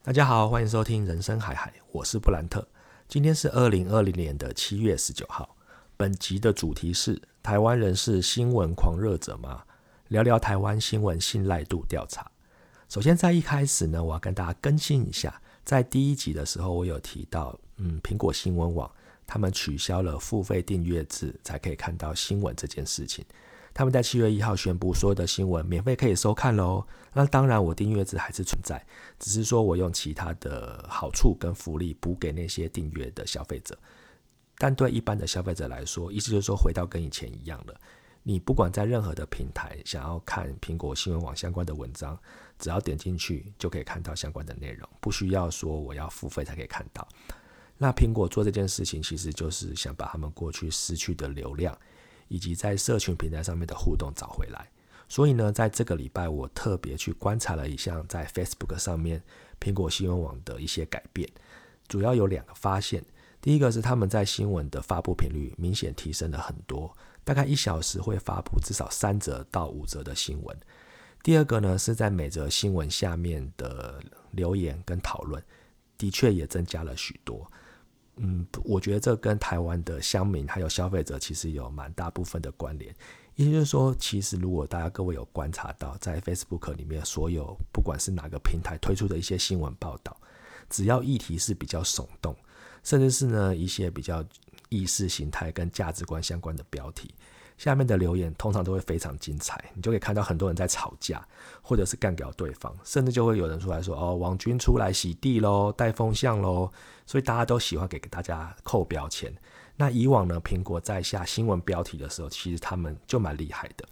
大家好，欢迎收听人生海海，我是布兰特。今天是二零二零年的七月十九号。本集的主题是：台湾人是新闻狂热者吗？聊聊台湾新闻信赖度调查。首先，在一开始呢，我要跟大家更新一下，在第一集的时候，我有提到，嗯，苹果新闻网他们取消了付费订阅制才可以看到新闻这件事情。他们在七月一号宣布，所有的新闻免费可以收看喽。那当然，我订阅制还是存在，只是说我用其他的好处跟福利补给那些订阅的消费者。但对一般的消费者来说，意思就是说回到跟以前一样了。你不管在任何的平台想要看苹果新闻网相关的文章，只要点进去就可以看到相关的内容，不需要说我要付费才可以看到。那苹果做这件事情，其实就是想把他们过去失去的流量。以及在社群平台上面的互动找回来，所以呢，在这个礼拜我特别去观察了一项在 Facebook 上面苹果新闻网的一些改变，主要有两个发现。第一个是他们在新闻的发布频率明显提升了很多，大概一小时会发布至少三则到五则的新闻。第二个呢是在每则新闻下面的留言跟讨论，的确也增加了许多。嗯，我觉得这跟台湾的乡民还有消费者其实有蛮大部分的关联。也就是说，其实如果大家各位有观察到，在 Facebook 里面所有不管是哪个平台推出的一些新闻报道，只要议题是比较耸动，甚至是呢一些比较意识形态跟价值观相关的标题。下面的留言通常都会非常精彩，你就可以看到很多人在吵架，或者是干掉对方，甚至就会有人出来说：“哦，王军出来洗地喽，带风向喽。”所以大家都喜欢给大家扣标签。那以往呢，苹果在下新闻标题的时候，其实他们就蛮厉害的，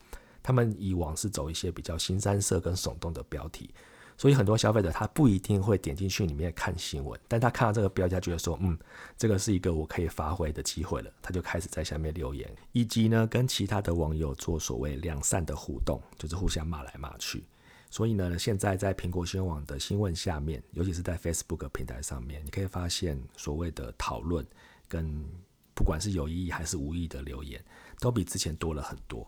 他们以往是走一些比较新三色跟耸动的标题。所以很多消费者他不一定会点进去里面看新闻，但他看到这个标价，觉得说，嗯，这个是一个我可以发挥的机会了，他就开始在下面留言，以及呢跟其他的网友做所谓两善的互动，就是互相骂来骂去。所以呢，现在在苹果新闻网的新闻下面，尤其是在 Facebook 平台上面，你可以发现所谓的讨论跟不管是有意义还是无意的留言，都比之前多了很多。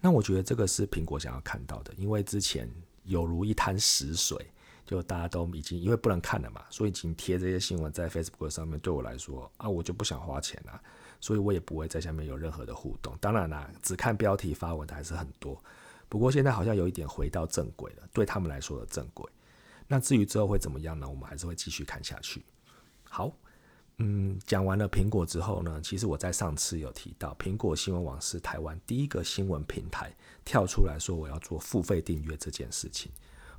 那我觉得这个是苹果想要看到的，因为之前。有如一滩死水，就大家都已经因为不能看了嘛，所以已经贴这些新闻在 Facebook 上面。对我来说啊，我就不想花钱了，所以我也不会在下面有任何的互动。当然啦，只看标题发文的还是很多。不过现在好像有一点回到正轨了，对他们来说的正轨。那至于之后会怎么样呢？我们还是会继续看下去。好。嗯，讲完了苹果之后呢，其实我在上次有提到，苹果新闻网是台湾第一个新闻平台跳出来说我要做付费订阅这件事情。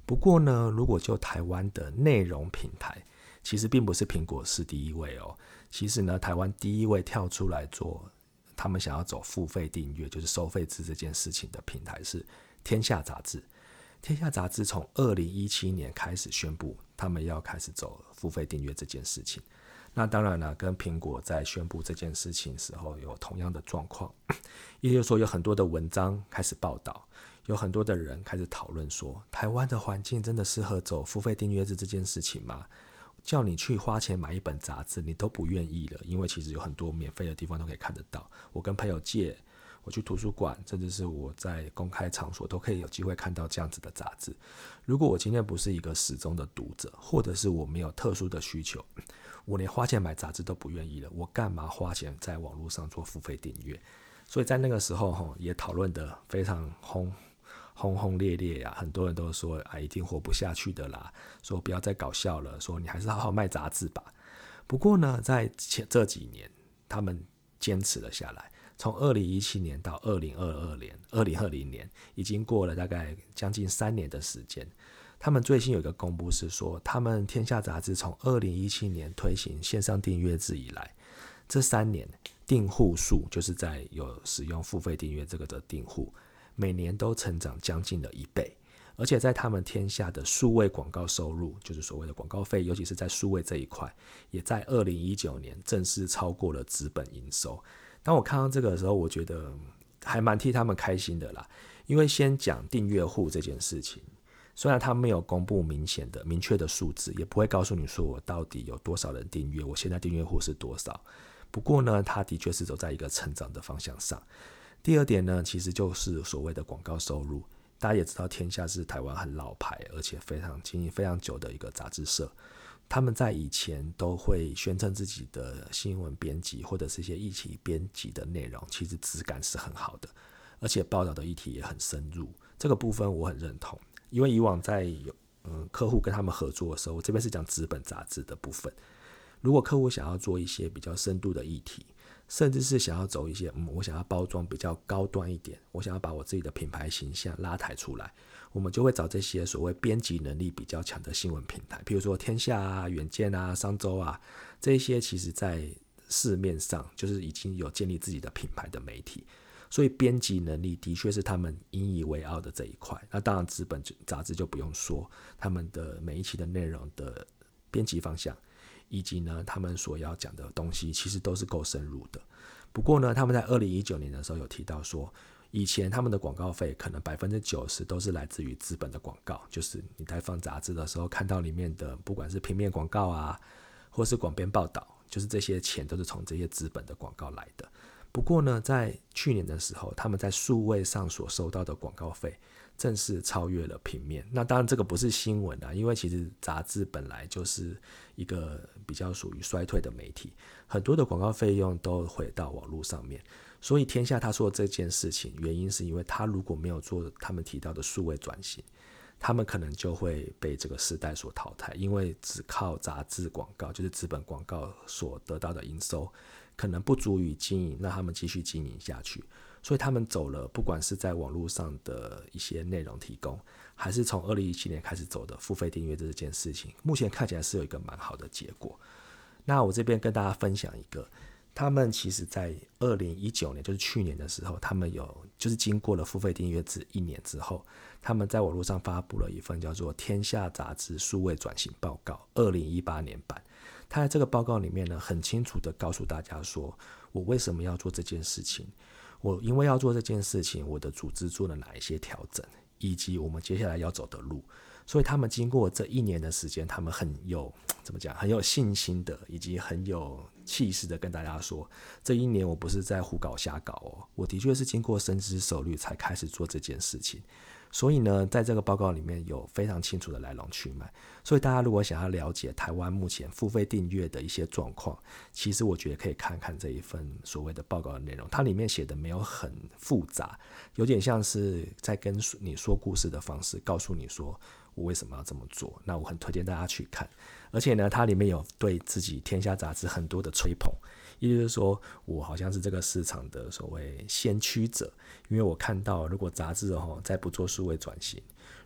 不过呢，如果就台湾的内容平台，其实并不是苹果是第一位哦。其实呢，台湾第一位跳出来做他们想要走付费订阅，就是收费制这件事情的平台是天下杂志。天下杂志从二零一七年开始宣布，他们要开始走付费订阅这件事情。那当然了，跟苹果在宣布这件事情时候有同样的状况，也就是说有很多的文章开始报道，有很多的人开始讨论说，台湾的环境真的适合走付费订阅制这件事情吗？叫你去花钱买一本杂志，你都不愿意了，因为其实有很多免费的地方都可以看得到。我跟朋友借，我去图书馆，甚至是我在公开场所都可以有机会看到这样子的杂志。如果我今天不是一个始终的读者，或者是我没有特殊的需求。我连花钱买杂志都不愿意了，我干嘛花钱在网络上做付费订阅？所以在那个时候哈，也讨论的非常轰轰轰烈烈呀，很多人都说啊，一定活不下去的啦，说不要再搞笑了，说你还是好好卖杂志吧。不过呢，在前这几年，他们坚持了下来，从二零一七年到二零二二年、二零二零年，已经过了大概将近三年的时间。他们最新有一个公布是说，他们天下杂志从二零一七年推行线上订阅制以来，这三年订户数就是在有使用付费订阅这个的订户，每年都成长将近了一倍，而且在他们天下的数位广告收入，就是所谓的广告费，尤其是在数位这一块，也在二零一九年正式超过了资本营收。当我看到这个的时候，我觉得还蛮替他们开心的啦，因为先讲订阅户这件事情。虽然他没有公布明显的、明确的数字，也不会告诉你说我到底有多少人订阅，我现在订阅户是多少。不过呢，他的确是走在一个成长的方向上。第二点呢，其实就是所谓的广告收入。大家也知道，天下是台湾很老牌，而且非常经营非常久的一个杂志社。他们在以前都会宣称自己的新闻编辑或者是一些议题编辑的内容，其实质感是很好的，而且报道的议题也很深入。这个部分我很认同，因为以往在有嗯客户跟他们合作的时候，我这边是讲纸本杂志的部分。如果客户想要做一些比较深度的议题，甚至是想要走一些，嗯，我想要包装比较高端一点，我想要把我自己的品牌形象拉抬出来，我们就会找这些所谓编辑能力比较强的新闻平台，比如说天下啊、远见啊、商周啊，这些其实在市面上就是已经有建立自己的品牌的媒体，所以编辑能力的确是他们引以为傲的这一块。那当然，资本杂志就不用说，他们的每一期的内容的编辑方向。以及呢，他们所要讲的东西其实都是够深入的。不过呢，他们在二零一九年的时候有提到说，以前他们的广告费可能百分之九十都是来自于资本的广告，就是你在放杂志的时候看到里面的，不管是平面广告啊，或是广编报道，就是这些钱都是从这些资本的广告来的。不过呢，在去年的时候，他们在数位上所收到的广告费。正式超越了平面。那当然，这个不是新闻啊，因为其实杂志本来就是一个比较属于衰退的媒体，很多的广告费用都回到网络上面。所以天下他说这件事情，原因是因为他如果没有做他们提到的数位转型，他们可能就会被这个时代所淘汰。因为只靠杂志广告，就是资本广告所得到的营收，可能不足以经营，让他们继续经营下去。所以他们走了，不管是在网络上的一些内容提供，还是从二零一七年开始走的付费订阅这件事情，目前看起来是有一个蛮好的结果。那我这边跟大家分享一个，他们其实在二零一九年，就是去年的时候，他们有就是经过了付费订阅制一年之后，他们在网络上发布了一份叫做《天下杂志数位转型报告》二零一八年版。他在这个报告里面呢，很清楚的告诉大家说，我为什么要做这件事情。我因为要做这件事情，我的组织做了哪一些调整，以及我们接下来要走的路，所以他们经过这一年的时间，他们很有怎么讲，很有信心的，以及很有气势的跟大家说，这一年我不是在胡搞瞎搞哦，我的确是经过深思熟虑才开始做这件事情。所以呢，在这个报告里面有非常清楚的来龙去脉。所以大家如果想要了解台湾目前付费订阅的一些状况，其实我觉得可以看看这一份所谓的报告的内容。它里面写的没有很复杂，有点像是在跟你说故事的方式，告诉你说我为什么要这么做。那我很推荐大家去看。而且呢，它里面有对自己《天下杂志》很多的吹捧。意思是说，我好像是这个市场的所谓先驱者，因为我看到，如果杂志哈再不做数位转型，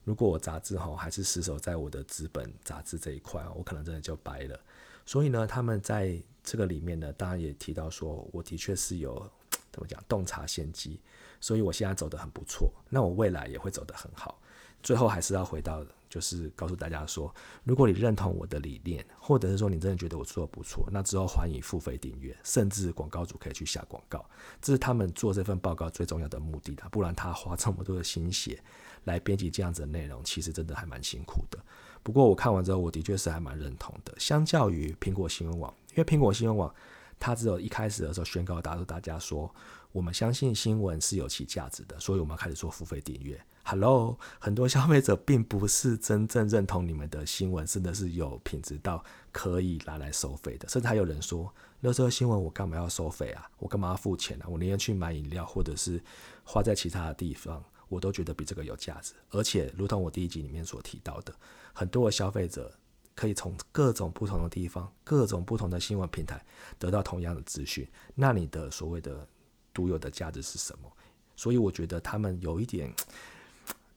如果我杂志哈还是死守在我的资本杂志这一块，我可能真的就掰了。所以呢，他们在这个里面呢，当然也提到说，我的确是有怎么讲洞察先机，所以我现在走得很不错，那我未来也会走得很好。最后还是要回到，就是告诉大家说，如果你认同我的理念，或者是说你真的觉得我做的不错，那之后欢迎付费订阅，甚至广告主可以去下广告，这是他们做这份报告最重要的目的的。不然他花这么多的心血来编辑这样子的内容，其实真的还蛮辛苦的。不过我看完之后，我的确是还蛮认同的。相较于苹果新闻网，因为苹果新闻网它只有一开始的时候宣告告诉大家说，我们相信新闻是有其价值的，所以我们开始做付费订阅。Hello，很多消费者并不是真正认同你们的新闻，真的是有品质到可以拿来收费的。甚至还有人说，热搜新闻我干嘛要收费啊？我干嘛要付钱啊？我宁愿去买饮料，或者是花在其他的地方，我都觉得比这个有价值。而且，如同我第一集里面所提到的，很多的消费者可以从各种不同的地方、各种不同的新闻平台得到同样的资讯。那你的所谓的独有的价值是什么？所以，我觉得他们有一点。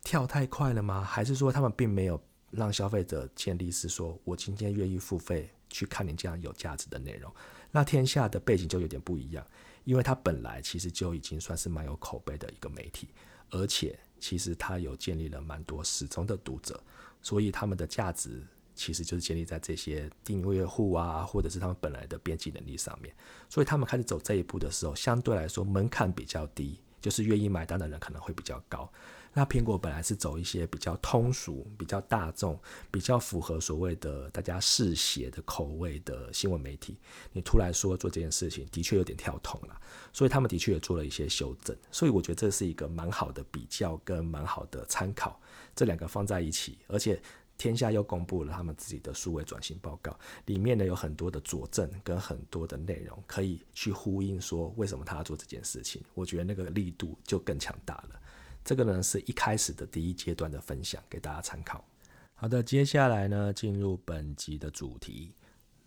跳太快了吗？还是说他们并没有让消费者建立是说我今天愿意付费去看你这样有价值的内容？那天下的背景就有点不一样，因为它本来其实就已经算是蛮有口碑的一个媒体，而且其实它有建立了蛮多始终的读者，所以他们的价值其实就是建立在这些订阅户啊，或者是他们本来的编辑能力上面。所以他们开始走这一步的时候，相对来说门槛比较低，就是愿意买单的人可能会比较高。那苹果本来是走一些比较通俗、比较大众、比较符合所谓的大家嗜血的口味的新闻媒体，你突然说做这件事情，的确有点跳痛了。所以他们的确也做了一些修正。所以我觉得这是一个蛮好的比较跟蛮好的参考。这两个放在一起，而且天下又公布了他们自己的数位转型报告，里面呢有很多的佐证跟很多的内容，可以去呼应说为什么他要做这件事情。我觉得那个力度就更强大了。这个呢是一开始的第一阶段的分享，给大家参考。好的，接下来呢进入本集的主题，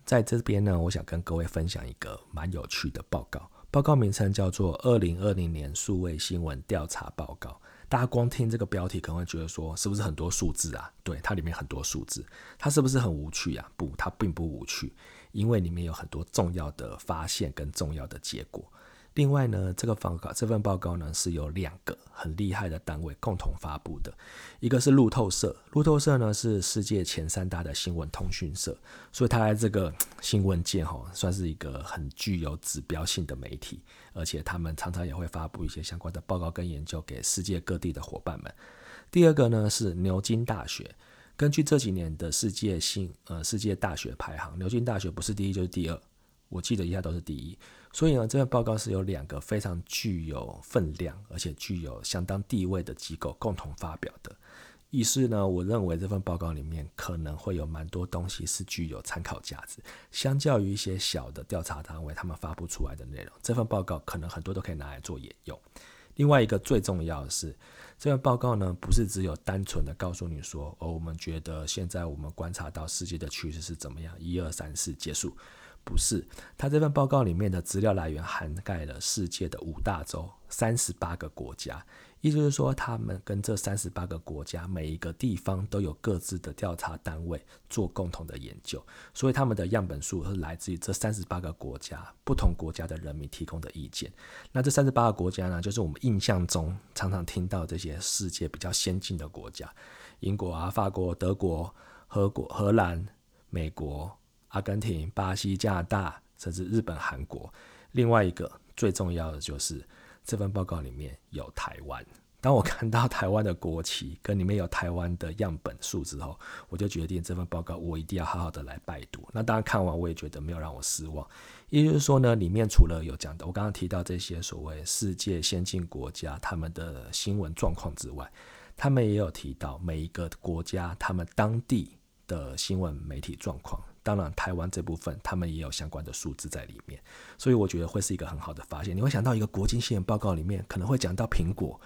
在这边呢，我想跟各位分享一个蛮有趣的报告。报告名称叫做《二零二零年数位新闻调查报告》。大家光听这个标题，可能会觉得说，是不是很多数字啊？对，它里面很多数字，它是不是很无趣啊？不，它并不无趣，因为里面有很多重要的发现跟重要的结果。另外呢，这个报告这份报告呢是由两个很厉害的单位共同发布的，一个是路透社，路透社呢是世界前三大的新闻通讯社，所以它在这个新闻界哈算是一个很具有指标性的媒体，而且他们常常也会发布一些相关的报告跟研究给世界各地的伙伴们。第二个呢是牛津大学，根据这几年的世界性呃世界大学排行，牛津大学不是第一就是第二，我记得一下都是第一。所以呢，这份报告是由两个非常具有分量，而且具有相当地位的机构共同发表的。意思呢，我认为这份报告里面可能会有蛮多东西是具有参考价值，相较于一些小的调查单位他们发布出来的内容，这份报告可能很多都可以拿来做引用。另外一个最重要的是，这份报告呢，不是只有单纯的告诉你说，哦，我们觉得现在我们观察到世界的趋势是怎么样，一二三四结束。不是，他这份报告里面的资料来源涵盖了世界的五大洲、三十八个国家，意思是说，他们跟这三十八个国家每一个地方都有各自的调查单位做共同的研究，所以他们的样本数是来自于这三十八个国家不同国家的人民提供的意见。那这三十八个国家呢，就是我们印象中常常听到这些世界比较先进的国家：英国啊、法国、德国、荷国、荷兰、美国。阿根廷、巴西、加拿大，甚至日本、韩国。另外一个最重要的就是这份报告里面有台湾。当我看到台湾的国旗跟里面有台湾的样本数之后，我就决定这份报告我一定要好好的来拜读。那当然看完我也觉得没有让我失望。也就是说呢，里面除了有讲的我刚刚提到这些所谓世界先进国家他们的新闻状况之外，他们也有提到每一个国家他们当地的新闻媒体状况。当然，台湾这部分他们也有相关的数字在里面，所以我觉得会是一个很好的发现。你会想到一个国际新闻报告里面可能会讲到苹果，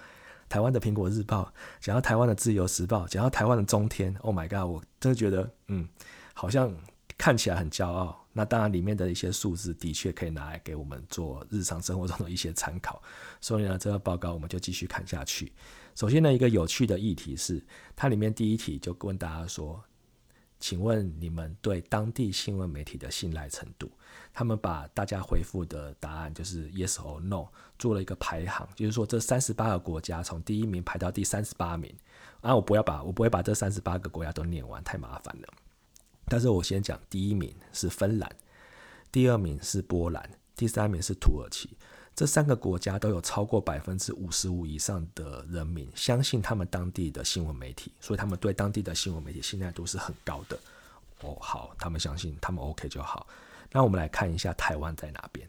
台湾的苹果日报，讲到台湾的自由时报，讲到台湾的中天。Oh my god！我真的觉得，嗯，好像看起来很骄傲。那当然，里面的一些数字的确可以拿来给我们做日常生活中的一些参考。所以呢，这个报告我们就继续看下去。首先呢，一个有趣的议题是，它里面第一题就问大家说。请问你们对当地新闻媒体的信赖程度？他们把大家回复的答案就是 yes or no，做了一个排行，就是说这三十八个国家从第一名排到第三十八名。啊，我不要把我不会把这三十八个国家都念完，太麻烦了。但是我先讲第一名是芬兰，第二名是波兰，第三名是土耳其。这三个国家都有超过百分之五十五以上的人民相信他们当地的新闻媒体，所以他们对当地的新闻媒体信赖度是很高的。哦，好，他们相信他们 OK 就好。那我们来看一下台湾在哪边？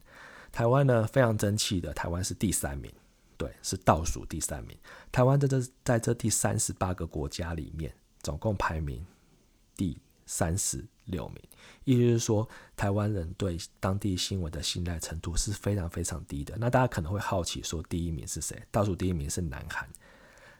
台湾呢非常争气的，台湾是第三名，对，是倒数第三名。台湾在这在这第三十八个国家里面，总共排名第三十六名。意思是说，台湾人对当地新闻的信赖程度是非常非常低的。那大家可能会好奇，说第一名是谁？倒数第一名是南韩，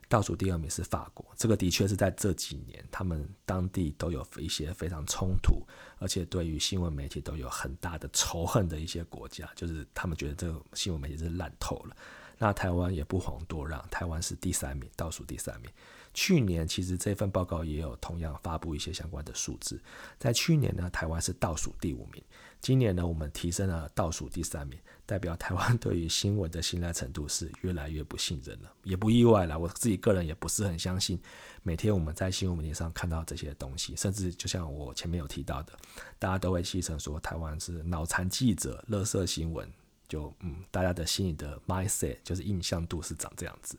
倒数第二名是法国。这个的确是在这几年，他们当地都有一些非常冲突，而且对于新闻媒体都有很大的仇恨的一些国家，就是他们觉得这个新闻媒体是烂透了。那台湾也不遑多让，台湾是第三名，倒数第三名。去年其实这份报告也有同样发布一些相关的数字，在去年呢，台湾是倒数第五名，今年呢，我们提升了倒数第三名，代表台湾对于新闻的信赖程度是越来越不信任了，也不意外了。我自己个人也不是很相信，每天我们在新闻媒体上看到这些东西，甚至就像我前面有提到的，大家都会戏称说台湾是脑残记者、乐色新闻，就嗯，大家的心里的 mindset 就是印象度是长这样子。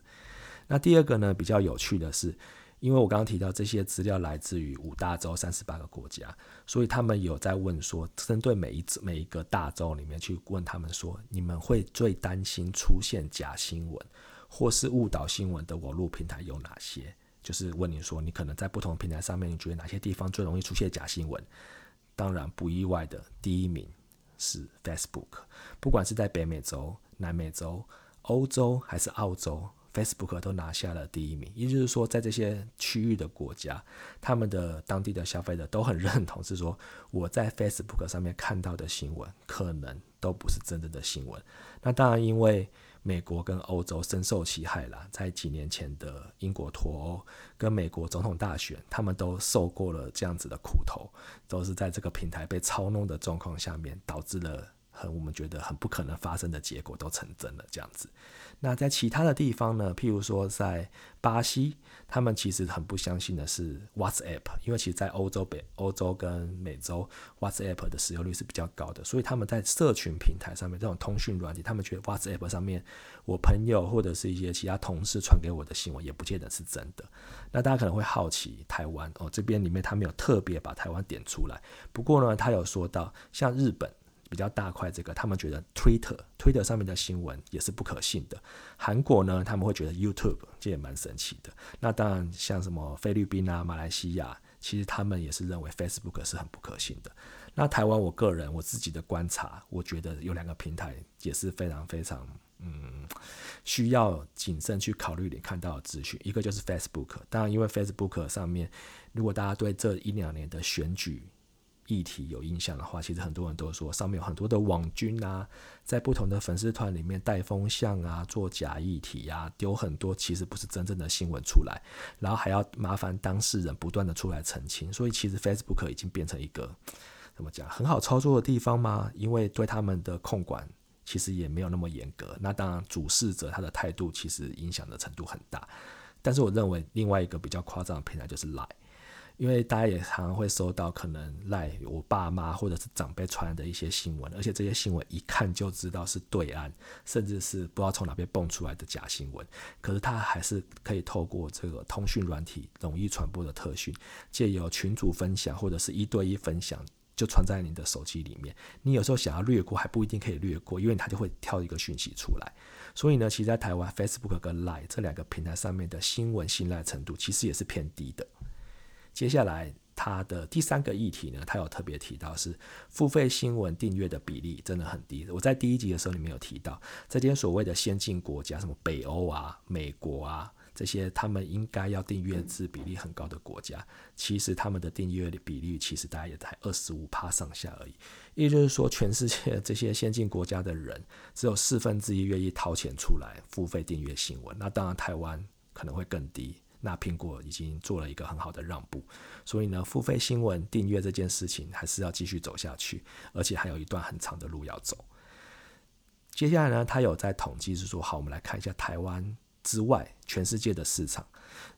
那第二个呢，比较有趣的是，因为我刚刚提到这些资料来自于五大洲三十八个国家，所以他们有在问说，针对每一每一个大洲里面去问他们说，你们会最担心出现假新闻或是误导新闻的网络平台有哪些？就是问你说，你可能在不同平台上面，你觉得哪些地方最容易出现假新闻？当然不意外的，第一名是 Facebook，不管是在北美洲、南美洲、欧洲还是澳洲，Facebook 都拿下了第一名。也就是说，在这些区域的国家，他们的当地的消费者都很认同，是说我在 Facebook 上面看到的新闻，可能都不是真正的新闻。那当然，因为美国跟欧洲深受其害啦，在几年前的英国脱欧跟美国总统大选，他们都受过了这样子的苦头，都是在这个平台被操弄的状况下面，导致了很我们觉得很不可能发生的结果都成真了这样子。那在其他的地方呢？譬如说在巴西，他们其实很不相信的是 WhatsApp，因为其实，在欧洲、北欧洲跟美洲，WhatsApp 的使用率是比较高的，所以他们在社群平台上面这种通讯软体，他们觉得 WhatsApp 上面我朋友或者是一些其他同事传给我的新闻，也不见得是真的。那大家可能会好奇，台湾哦这边里面他没有特别把台湾点出来，不过呢，他有说到像日本。比较大块这个，他们觉得 Twitter Twitter 上面的新闻也是不可信的。韩国呢，他们会觉得 YouTube 这也蛮神奇的。那当然，像什么菲律宾啊、马来西亚，其实他们也是认为 Facebook 是很不可信的。那台湾，我个人我自己的观察，我觉得有两个平台也是非常非常嗯需要谨慎去考虑你看到的资讯。一个就是 Facebook，当然因为 Facebook 上面，如果大家对这一两年的选举，议题有印象的话，其实很多人都说上面有很多的网军啊，在不同的粉丝团里面带风向啊，做假议题啊，丢很多其实不是真正的新闻出来，然后还要麻烦当事人不断的出来澄清，所以其实 Facebook 已经变成一个怎么讲很好操作的地方吗？因为对他们的控管其实也没有那么严格，那当然主事者他的态度其实影响的程度很大，但是我认为另外一个比较夸张的平台就是 Line。因为大家也常常会收到可能赖我爸妈或者是长辈传的一些新闻，而且这些新闻一看就知道是对岸，甚至是不知道从哪边蹦出来的假新闻。可是他还是可以透过这个通讯软体容易传播的特讯，借由群组分享或者是一对一分享，就传在你的手机里面。你有时候想要略过还不一定可以略过，因为它就会跳一个讯息出来。所以呢，其实在台湾 Facebook 跟 Line 这两个平台上面的新闻信赖程度其实也是偏低的。接下来，他的第三个议题呢，他有特别提到是付费新闻订阅的比例真的很低。我在第一集的时候里面有提到，这些所谓的先进国家，什么北欧啊、美国啊这些，他们应该要订阅制比例很高的国家，其实他们的订阅的比例其实大概也才二十五趴上下而已。也就是说，全世界这些先进国家的人，只有四分之一愿意掏钱出来付费订阅新闻。那当然，台湾可能会更低。那苹果已经做了一个很好的让步，所以呢，付费新闻订阅这件事情还是要继续走下去，而且还有一段很长的路要走。接下来呢，他有在统计是说，好，我们来看一下台湾之外全世界的市场，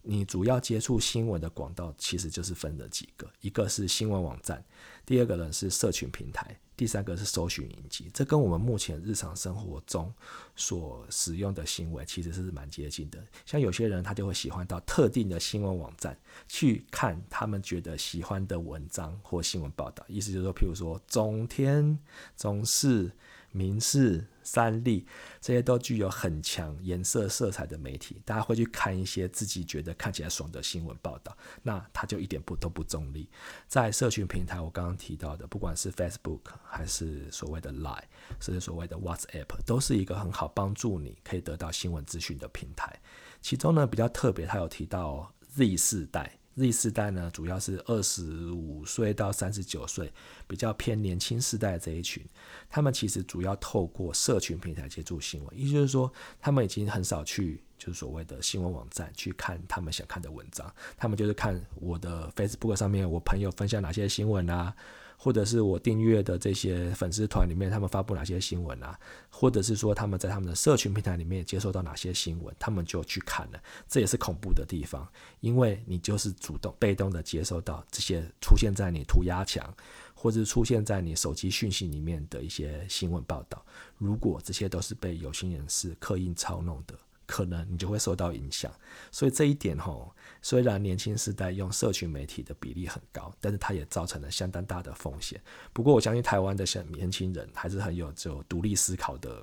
你主要接触新闻的管道其实就是分了几个，一个是新闻网站，第二个呢是社群平台。第三个是搜寻引擎，这跟我们目前日常生活中所使用的行为其实是蛮接近的。像有些人他就会喜欢到特定的新闻网站去看他们觉得喜欢的文章或新闻报道，意思就是说，譬如说中天、总是。民事、三立这些都具有很强颜色色彩的媒体，大家会去看一些自己觉得看起来爽的新闻报道，那它就一点不都不中立。在社群平台，我刚刚提到的，不管是 Facebook 还是所谓的 Line，甚至所谓的 WhatsApp，都是一个很好帮助你可以得到新闻资讯的平台。其中呢，比较特别，它有提到 Z 世代。Z 世代呢，主要是二十五岁到三十九岁，比较偏年轻世代这一群。他们其实主要透过社群平台接触新闻，也就是说，他们已经很少去就是所谓的新闻网站去看他们想看的文章，他们就是看我的 Facebook 上面我朋友分享哪些新闻啊。或者是我订阅的这些粉丝团里面，他们发布哪些新闻啊？或者是说他们在他们的社群平台里面接收到哪些新闻，他们就去看了。这也是恐怖的地方，因为你就是主动、被动的接受到这些出现在你涂鸦墙，或者出现在你手机讯息里面的一些新闻报道。如果这些都是被有心人士刻意操弄的。可能你就会受到影响。所以这一点吼，虽然年轻时代用社群媒体的比例很高，但是它也造成了相当大的风险。不过我相信台湾的像年轻人还是很有就独立思考的，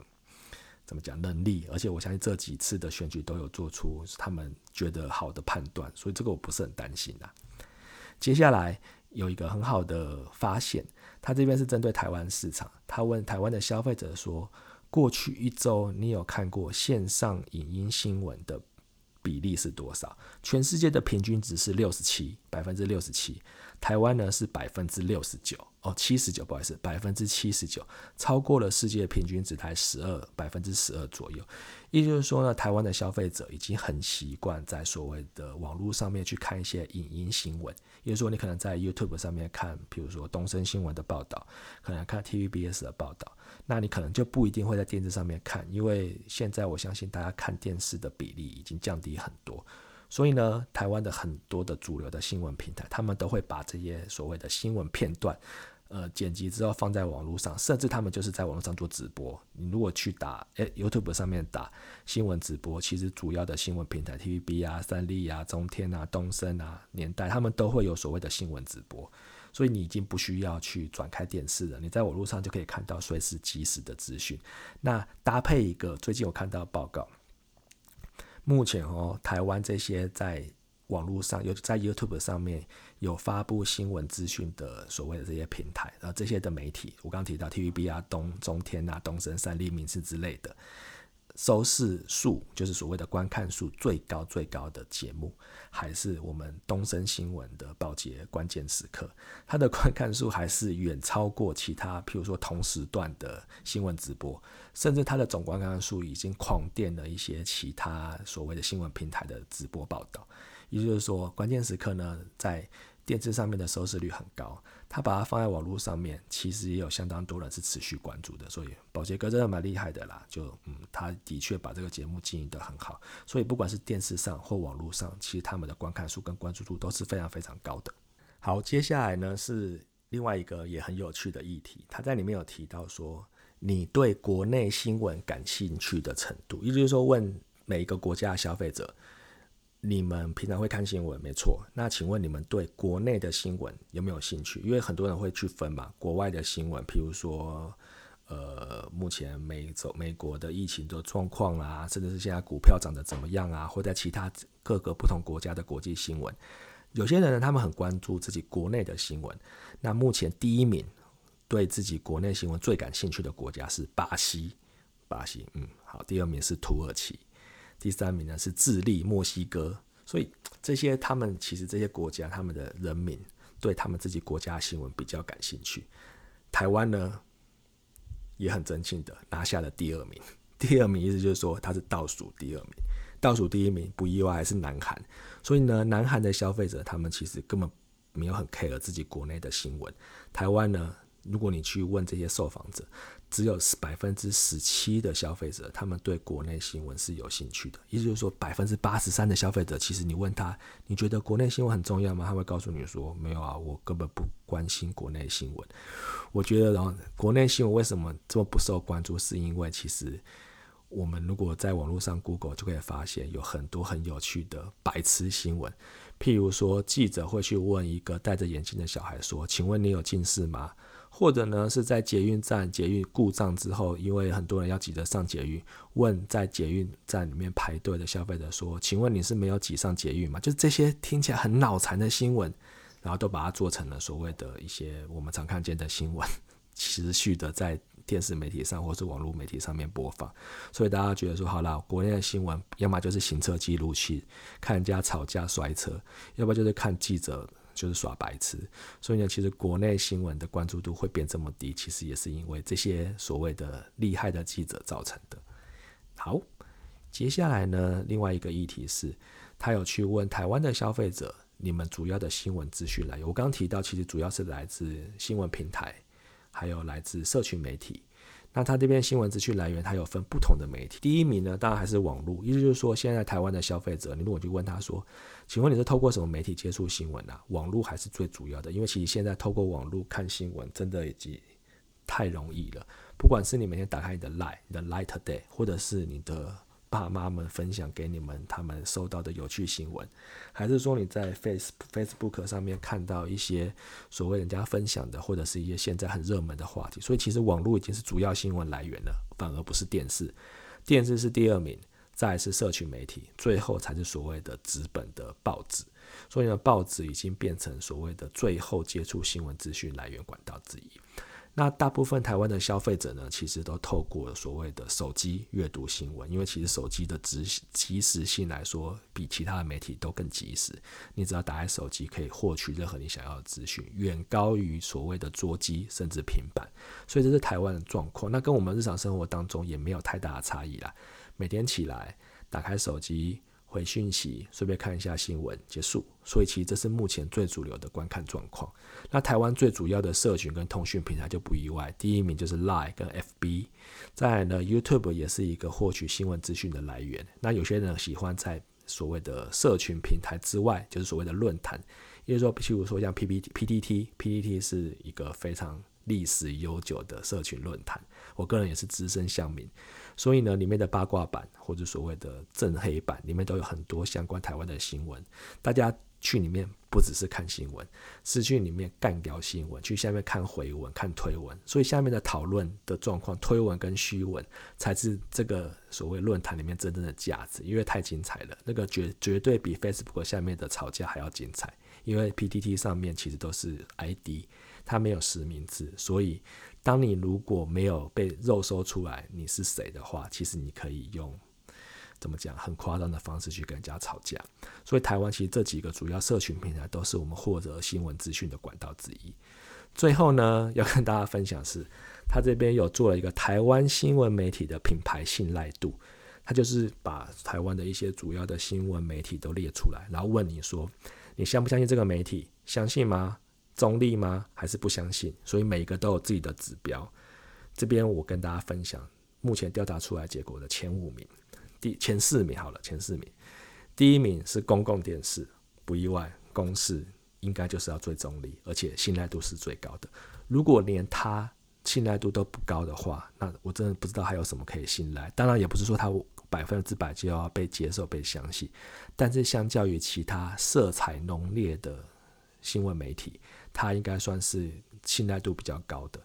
怎么讲能力，而且我相信这几次的选举都有做出他们觉得好的判断，所以这个我不是很担心啊。接下来有一个很好的发现，他这边是针对台湾市场，他问台湾的消费者说。过去一周，你有看过线上影音新闻的比例是多少？全世界的平均值是六十七，百分之六十七。台湾呢是百分之六十九，哦，七十九，不好意思，百分之七十九，超过了世界平均值，才十二，百分之十二左右。也就是说呢，台湾的消费者已经很习惯在所谓的网络上面去看一些影音新闻。也就是说，你可能在 YouTube 上面看，比如说东森新闻的报道，可能看 TVBS 的报道，那你可能就不一定会在电视上面看，因为现在我相信大家看电视的比例已经降低很多。所以呢，台湾的很多的主流的新闻平台，他们都会把这些所谓的新闻片段，呃，剪辑之后放在网络上，甚至他们就是在网络上做直播。你如果去打，诶 YouTube 上面打新闻直播，其实主要的新闻平台，TVB 啊、三立啊、中天啊、东森啊、年代，他们都会有所谓的新闻直播。所以你已经不需要去转开电视了，你在网络上就可以看到随时即时的资讯。那搭配一个，最近我看到报告。目前哦，台湾这些在网络上有在 YouTube 上面有发布新闻资讯的所谓的这些平台，然后这些的媒体，我刚提到 TVB 啊、东中天啊、东森、三立、民视之类的。收视数就是所谓的观看数最高最高的节目，还是我们东森新闻的报节关键时刻，它的观看数还是远超过其他，譬如说同时段的新闻直播，甚至它的总观看数已经狂垫了一些其他所谓的新闻平台的直播报道。也就是说，关键时刻呢，在电视上面的收视率很高。他把它放在网络上面，其实也有相当多人是持续关注的，所以宝杰哥真的蛮厉害的啦。就嗯，他的确把这个节目经营得很好，所以不管是电视上或网络上，其实他们的观看数跟关注度都是非常非常高的。好，接下来呢是另外一个也很有趣的议题，他在里面有提到说，你对国内新闻感兴趣的程度，也就是说问每一个国家的消费者。你们平常会看新闻，没错。那请问你们对国内的新闻有没有兴趣？因为很多人会去分嘛，国外的新闻，譬如说，呃，目前美走、美国的疫情的状况啊，甚至是现在股票涨得怎么样啊，或在其他各个不同国家的国际新闻。有些人呢，他们很关注自己国内的新闻。那目前第一名对自己国内新闻最感兴趣的国家是巴西，巴西，嗯，好。第二名是土耳其。第三名呢是智利、墨西哥，所以这些他们其实这些国家他们的人民对他们自己国家新闻比较感兴趣。台湾呢也很争气的拿下了第二名，第二名意思就是说它是倒数第二名，倒数第一名不意外还是南韩。所以呢，南韩的消费者他们其实根本没有很 care 自己国内的新闻。台湾呢，如果你去问这些受访者。只有百分之十七的消费者，他们对国内新闻是有兴趣的。也就是说，百分之八十三的消费者，其实你问他，你觉得国内新闻很重要吗？他会告诉你说，没有啊，我根本不关心国内新闻。我觉得，然后国内新闻为什么这么不受关注？是因为其实我们如果在网络上 Google 就可以发现，有很多很有趣的白痴新闻。譬如说，记者会去问一个戴着眼镜的小孩说：“请问你有近视吗？”或者呢，是在捷运站捷运故障之后，因为很多人要挤着上捷运，问在捷运站里面排队的消费者说：“请问你是没有挤上捷运吗？”就是这些听起来很脑残的新闻，然后都把它做成了所谓的一些我们常看见的新闻，持续的在电视媒体上或是网络媒体上面播放。所以大家觉得说，好了，国内的新闻要么就是行车记录器，看人家吵架摔车，要不就是看记者。就是耍白痴，所以呢，其实国内新闻的关注度会变这么低，其实也是因为这些所谓的厉害的记者造成的。好，接下来呢，另外一个议题是，他有去问台湾的消费者，你们主要的新闻资讯来源，我刚提到，其实主要是来自新闻平台，还有来自社群媒体。那他这边新闻资讯来源，它有分不同的媒体。第一名呢，当然还是网络。意思就是说，现在台湾的消费者，你如果去问他说，请问你是透过什么媒体接触新闻啊？网络还是最主要的，因为其实现在透过网络看新闻，真的已经太容易了。不管是你每天打开你的 Line、你的 Light Day，或者是你的爸妈们分享给你们他们收到的有趣新闻，还是说你在 Face Facebook 上面看到一些所谓人家分享的，或者是一些现在很热门的话题？所以其实网络已经是主要新闻来源了，反而不是电视。电视是第二名，再是社群媒体，最后才是所谓的纸本的报纸。所以呢，报纸已经变成所谓的最后接触新闻资讯来源管道之一。那大部分台湾的消费者呢，其实都透过所谓的手机阅读新闻，因为其实手机的及及时性来说，比其他的媒体都更及时。你只要打开手机，可以获取任何你想要的资讯，远高于所谓的桌机甚至平板。所以这是台湾的状况。那跟我们日常生活当中也没有太大的差异啦。每天起来打开手机。回讯息，顺便看一下新闻，结束。所以其实这是目前最主流的观看状况。那台湾最主要的社群跟通讯平台就不意外，第一名就是 Line 跟 FB。再来呢，YouTube 也是一个获取新闻资讯的来源。那有些人喜欢在所谓的社群平台之外，就是所谓的论坛，也就是说，譬如说像 PPT、PPT，PPT 是一个非常历史悠久的社群论坛。我个人也是资深乡民。所以呢，里面的八卦版或者所谓的正黑板里面都有很多相关台湾的新闻。大家去里面不只是看新闻，是去里面干掉新闻，去下面看回文、看推文。所以下面的讨论的状况，推文跟虚文才是这个所谓论坛里面真正的价值，因为太精彩了。那个绝绝对比 Facebook 下面的吵架还要精彩，因为 PTT 上面其实都是 ID，它没有实名制，所以。当你如果没有被肉搜出来你是谁的话，其实你可以用怎么讲很夸张的方式去跟人家吵架。所以台湾其实这几个主要社群平台都是我们获得新闻资讯的管道之一。最后呢，要跟大家分享是，他这边有做了一个台湾新闻媒体的品牌信赖度，他就是把台湾的一些主要的新闻媒体都列出来，然后问你说，你相不相信这个媒体？相信吗？中立吗？还是不相信？所以每个都有自己的指标。这边我跟大家分享目前调查出来结果的前五名，第前四名好了，前四名，第一名是公共电视，不意外，公视应该就是要最中立，而且信赖度是最高的。如果连它信赖度都不高的话，那我真的不知道还有什么可以信赖。当然也不是说它百分之百就要被接受、被相信，但是相较于其他色彩浓烈的新闻媒体。它应该算是信赖度比较高的。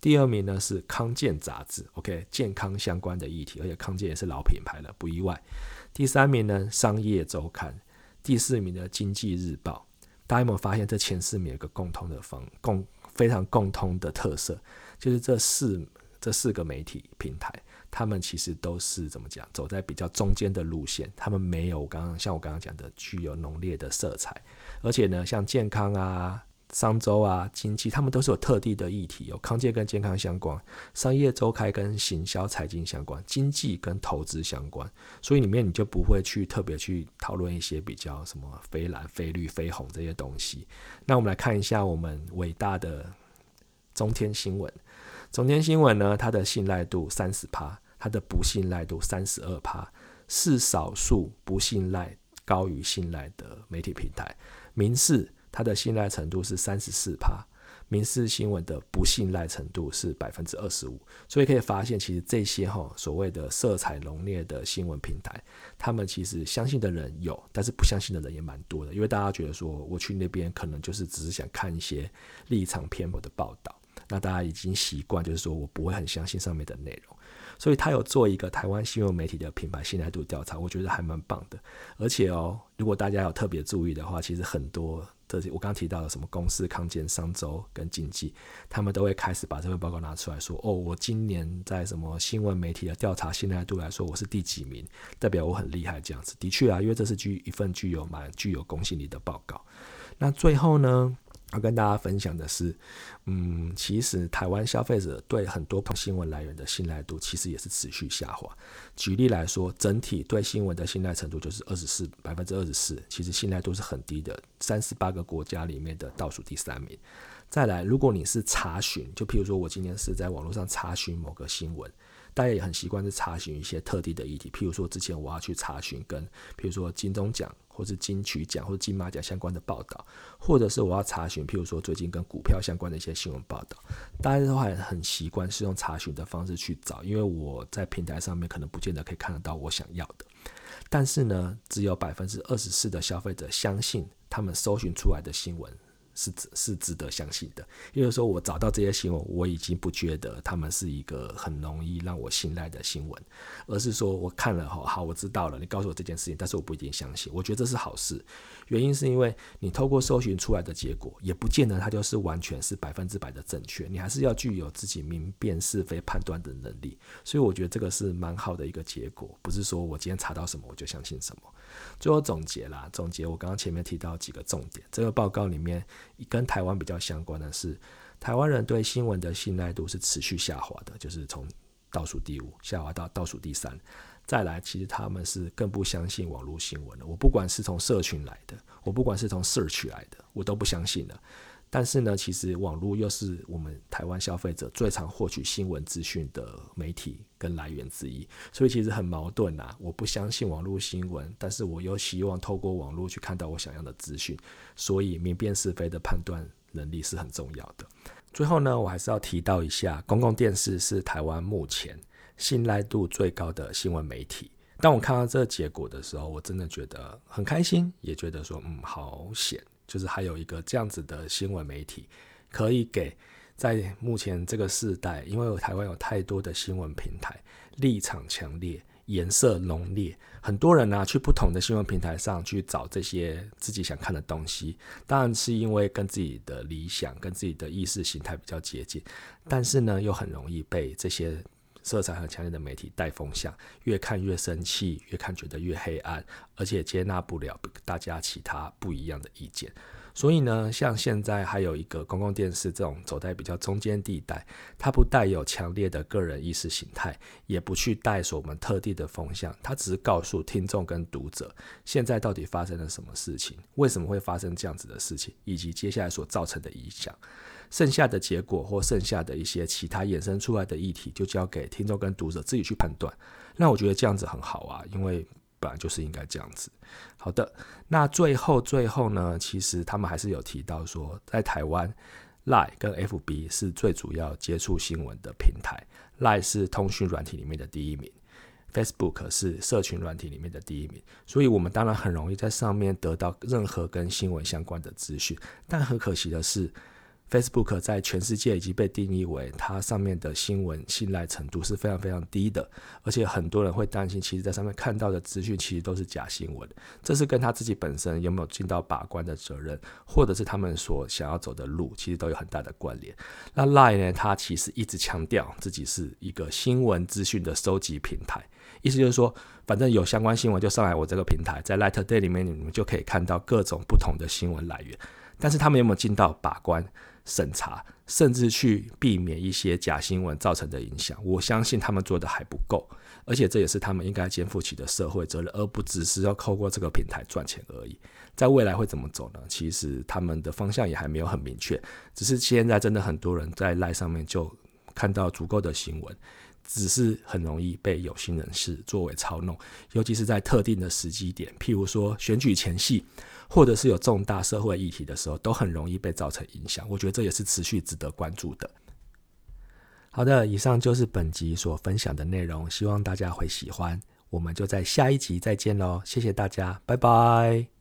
第二名呢是康健杂志，OK，健康相关的议题，而且康健也是老品牌了，不意外。第三名呢商业周刊，第四名的经济日报。大家有没有发现这前四名有个共通的方共非常共通的特色，就是这四这四个媒体平台，他们其实都是怎么讲，走在比较中间的路线，他们没有刚刚像我刚刚讲的具有浓烈的色彩，而且呢，像健康啊。商周啊，经济，他们都是有特定的议题，有康健跟健康相关，商业周刊跟行销财经相关，经济跟投资相关，所以里面你就不会去特别去讨论一些比较什么非蓝、非绿、非红这些东西。那我们来看一下我们伟大的中天新闻，中天新闻呢，它的信赖度三十趴，它的不信赖度三十二趴，是少数不信赖高于信赖的媒体平台，民事。它的信赖程度是三十四趴，民事新闻的不信赖程度是百分之二十五，所以可以发现，其实这些哈所谓的色彩浓烈的新闻平台，他们其实相信的人有，但是不相信的人也蛮多的，因为大家觉得说我去那边可能就是只是想看一些立场偏颇的报道，那大家已经习惯，就是说我不会很相信上面的内容。所以他有做一个台湾新闻媒体的品牌信赖度调查，我觉得还蛮棒的。而且哦，如果大家有特别注意的话，其实很多的我刚提到的什么公司、康健、商周跟经济，他们都会开始把这份报告拿出来说：“哦，我今年在什么新闻媒体的调查信赖度来说，我是第几名，代表我很厉害。”这样子的确啊，因为这是具一份具有蛮具有公信力的报告。那最后呢？要跟大家分享的是，嗯，其实台湾消费者对很多新闻来源的信赖度其实也是持续下滑。举例来说，整体对新闻的信赖程度就是二十四百分之二十四，其实信赖度是很低的，三十八个国家里面的倒数第三名。再来，如果你是查询，就譬如说我今天是在网络上查询某个新闻，大家也很习惯是查询一些特定的议题，譬如说之前我要去查询跟譬如说金钟奖。或是金曲奖或者金马奖相关的报道，或者是我要查询，譬如说最近跟股票相关的一些新闻报道，大家都还很习惯是用查询的方式去找，因为我在平台上面可能不见得可以看得到我想要的。但是呢，只有百分之二十四的消费者相信他们搜寻出来的新闻。是是值得相信的，因为说我找到这些新闻，我已经不觉得他们是一个很容易让我信赖的新闻，而是说我看了哈，好，我知道了，你告诉我这件事情，但是我不一定相信。我觉得这是好事，原因是因为你透过搜寻出来的结果，也不见得它就是完全是百分之百的正确，你还是要具有自己明辨是非判断的能力。所以我觉得这个是蛮好的一个结果，不是说我今天查到什么我就相信什么。最后总结啦，总结我刚刚前面提到几个重点，这个报告里面。跟台湾比较相关的是，台湾人对新闻的信赖度是持续下滑的，就是从倒数第五下滑到倒数第三。再来，其实他们是更不相信网络新闻了。我不管是从社群来的，我不管是从 search 来的，我都不相信了。但是呢，其实网络又是我们台湾消费者最常获取新闻资讯的媒体跟来源之一，所以其实很矛盾呐。我不相信网络新闻，但是我又希望透过网络去看到我想要的资讯，所以明辨是非的判断能力是很重要的。最后呢，我还是要提到一下，公共电视是台湾目前信赖度最高的新闻媒体。当我看到这个结果的时候，我真的觉得很开心，也觉得说，嗯，好险。就是还有一个这样子的新闻媒体，可以给在目前这个时代，因为台湾有太多的新闻平台，立场强烈，颜色浓烈，很多人呢去不同的新闻平台上去找这些自己想看的东西，当然是因为跟自己的理想、跟自己的意识形态比较接近，但是呢又很容易被这些。色彩很强烈的媒体带风向，越看越生气，越看觉得越黑暗，而且接纳不了大家其他不一样的意见。所以呢，像现在还有一个公共电视这种走在比较中间地带，它不带有强烈的个人意识形态，也不去带所我们特定的风向，它只是告诉听众跟读者现在到底发生了什么事情，为什么会发生这样子的事情，以及接下来所造成的影响。剩下的结果或剩下的一些其他衍生出来的议题，就交给听众跟读者自己去判断。那我觉得这样子很好啊，因为本来就是应该这样子。好的，那最后最后呢，其实他们还是有提到说，在台湾，Line 跟 FB 是最主要接触新闻的平台，Line 是通讯软体里面的第一名，Facebook 是社群软体里面的第一名，所以我们当然很容易在上面得到任何跟新闻相关的资讯。但很可惜的是。Facebook 在全世界已经被定义为它上面的新闻信赖程度是非常非常低的，而且很多人会担心，其实在上面看到的资讯其实都是假新闻。这是跟他自己本身有没有尽到把关的责任，或者是他们所想要走的路，其实都有很大的关联。那 Line 呢？它其实一直强调自己是一个新闻资讯的收集平台，意思就是说，反正有相关新闻就上来我这个平台，在 Light Day 里面你们就可以看到各种不同的新闻来源。但是他们有没有尽到把关？审查，甚至去避免一些假新闻造成的影响，我相信他们做的还不够，而且这也是他们应该肩负起的社会责任，而不只是要透过这个平台赚钱而已。在未来会怎么走呢？其实他们的方向也还没有很明确，只是现在真的很多人在赖上面就看到足够的新闻，只是很容易被有心人士作为操弄，尤其是在特定的时机点，譬如说选举前夕。或者是有重大社会议题的时候，都很容易被造成影响。我觉得这也是持续值得关注的。好的，以上就是本集所分享的内容，希望大家会喜欢。我们就在下一集再见喽，谢谢大家，拜拜。